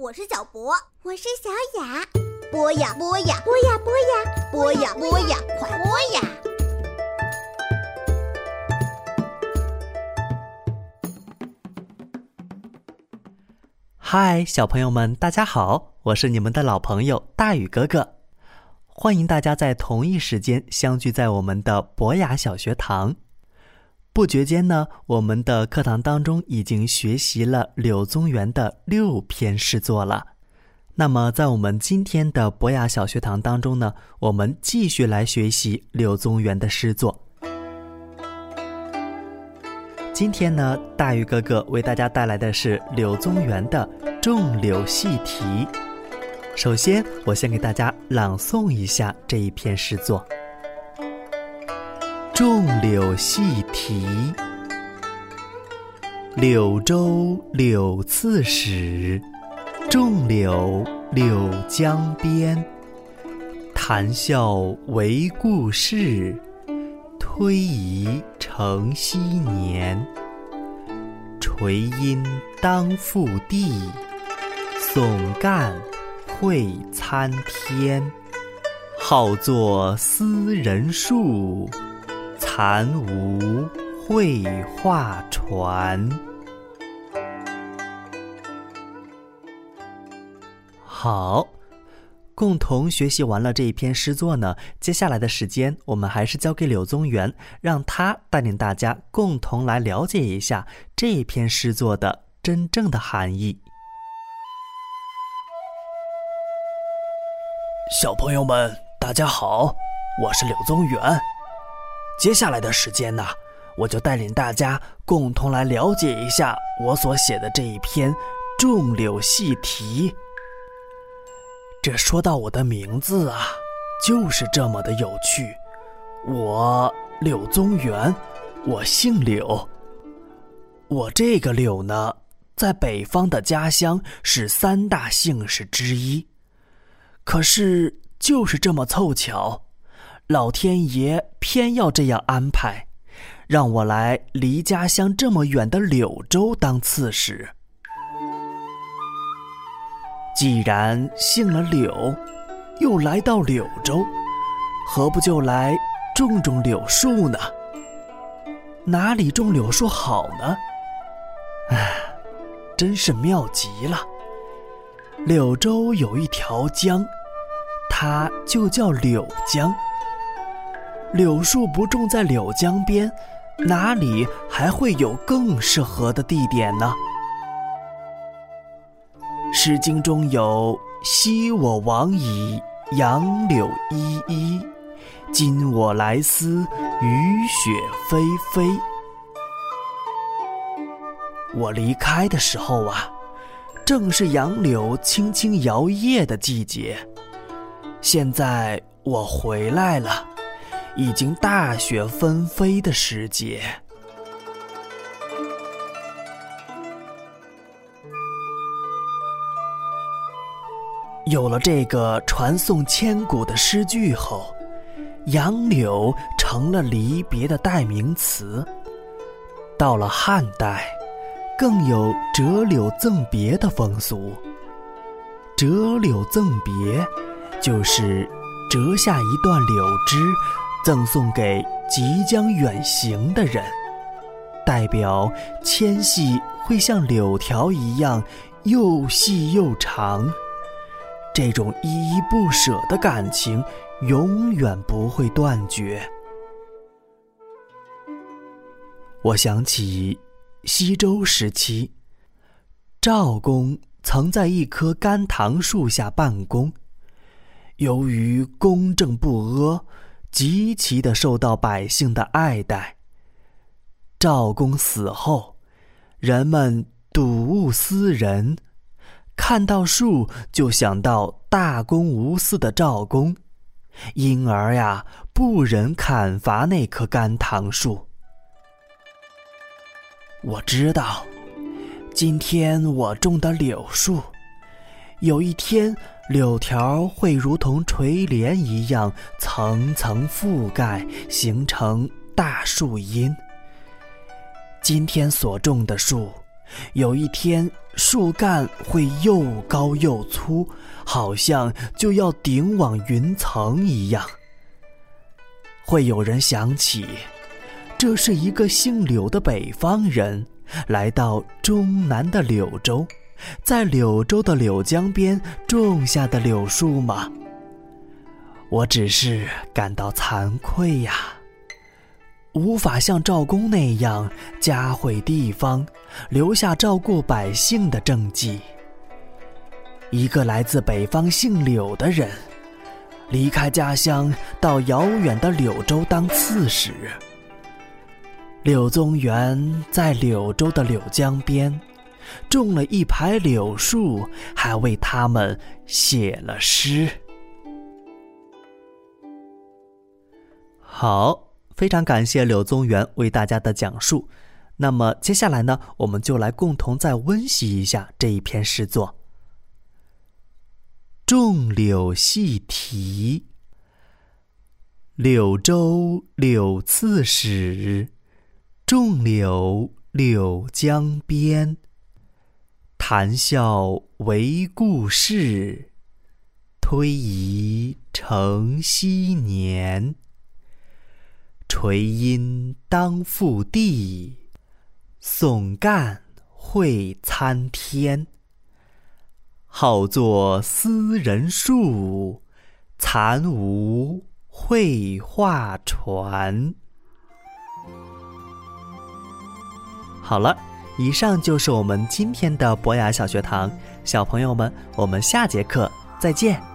我是小博，我是小雅。播呀播呀，播呀播呀，播呀播呀，快播呀！嗨，小朋友们，大家好！我是你们的老朋友大宇哥哥，欢迎大家在同一时间相聚在我们的博雅小学堂。不觉间呢，我们的课堂当中已经学习了柳宗元的六篇诗作了。那么，在我们今天的博雅小学堂当中呢，我们继续来学习柳宗元的诗作。今天呢，大鱼哥哥为大家带来的是柳宗元的《种柳细题》。首先，我先给大家朗诵一下这一篇诗作《种柳细题》：柳州柳刺史，种柳柳江边。谈笑为故事。推移成昔年，垂阴当覆地，耸干会参天。好作思人树，残无绘画传。好。共同学习完了这一篇诗作呢，接下来的时间我们还是交给柳宗元，让他带领大家共同来了解一下这一篇诗作的真正的含义。小朋友们，大家好，我是柳宗元。接下来的时间呢，我就带领大家共同来了解一下我所写的这一篇《种柳细题》。这说到我的名字啊，就是这么的有趣。我柳宗元，我姓柳。我这个柳呢，在北方的家乡是三大姓氏之一。可是就是这么凑巧，老天爷偏要这样安排，让我来离家乡这么远的柳州当刺史。既然姓了柳，又来到柳州，何不就来种种柳树呢？哪里种柳树好呢？唉，真是妙极了。柳州有一条江，它就叫柳江。柳树不种在柳江边，哪里还会有更适合的地点呢？《诗经》中有“昔我往矣，杨柳依依；今我来思，雨雪霏霏。”我离开的时候啊，正是杨柳轻轻摇曳的季节。现在我回来了，已经大雪纷飞的时节。有了这个传颂千古的诗句后，杨柳成了离别的代名词。到了汉代，更有折柳赠别的风俗。折柳赠别，就是折下一段柳枝，赠送给即将远行的人，代表纤细会像柳条一样又细又长。这种依依不舍的感情，永远不会断绝。我想起西周时期，赵公曾在一棵甘棠树下办公，由于公正不阿，极其的受到百姓的爱戴。赵公死后，人们睹物思人。看到树就想到大公无私的赵公，因而呀不忍砍伐那棵甘棠树。我知道，今天我种的柳树，有一天柳条会如同垂帘一样层层覆盖，形成大树荫。今天所种的树。有一天，树干会又高又粗，好像就要顶往云层一样。会有人想起，这是一个姓柳的北方人来到中南的柳州，在柳州的柳江边种下的柳树吗？我只是感到惭愧呀，无法像赵公那样嘉惠地方，留下照顾百姓的政绩。一个来自北方姓柳的人，离开家乡到遥远的柳州当刺史。柳宗元在柳州的柳江边，种了一排柳树，还为他们写了诗。好，非常感谢柳宗元为大家的讲述。那么接下来呢，我们就来共同再温习一下这一篇诗作。种柳细题，柳州柳刺史，种柳柳江边。谈笑为故事，推移成昔年。垂阴当覆地，耸干会参天。好作思人树，残无绘画传。好了，以上就是我们今天的博雅小学堂，小朋友们，我们下节课再见。